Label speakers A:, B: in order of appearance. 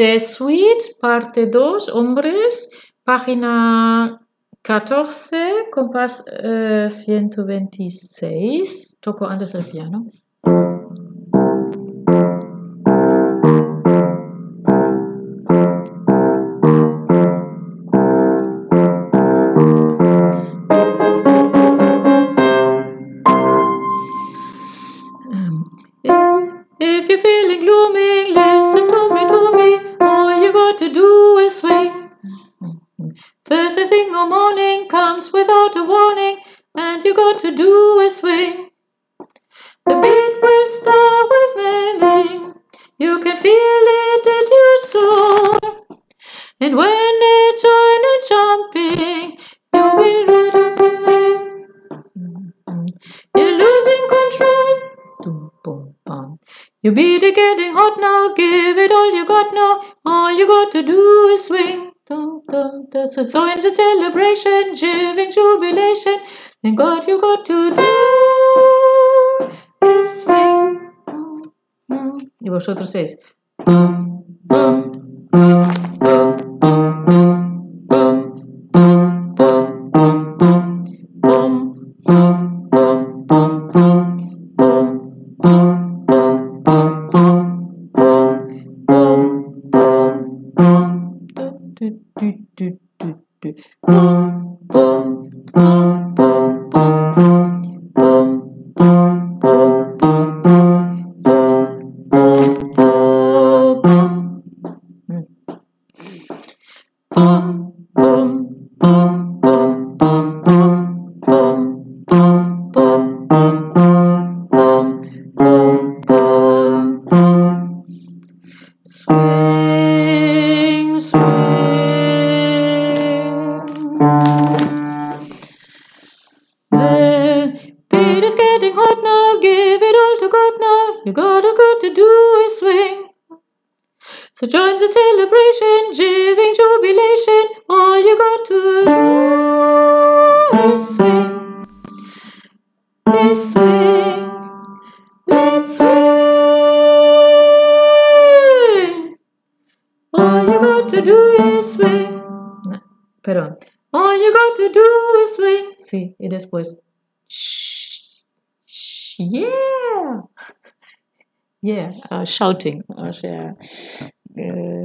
A: Jesuit, parte 2, hombres, página 14, compás eh, 126. Toco antes el piano. If you're feeling gloomy, to do is swing. First thing or morning comes without a warning, and you got to do is swing. The beat will start with miming. You can feel it in your soul. And when You beat it getting hot now, give it all you got now. All you got to do is swing. Dum, dum, dum. So join the celebration, giving jubilation. Then God you got to do is swing. Y vosotros es. Bum, bum, Um. Beat is getting hot now, give it all to God now. You gotta got to do is swing. So join the celebration, giving jubilation. All you got to do is swing, is swing. Let's swing. All you got to do is swing. No, perdón. All you got to do is swing. Sí, y después. Shh, sh- yeah. Yeah uh, shouting. Or uh, uh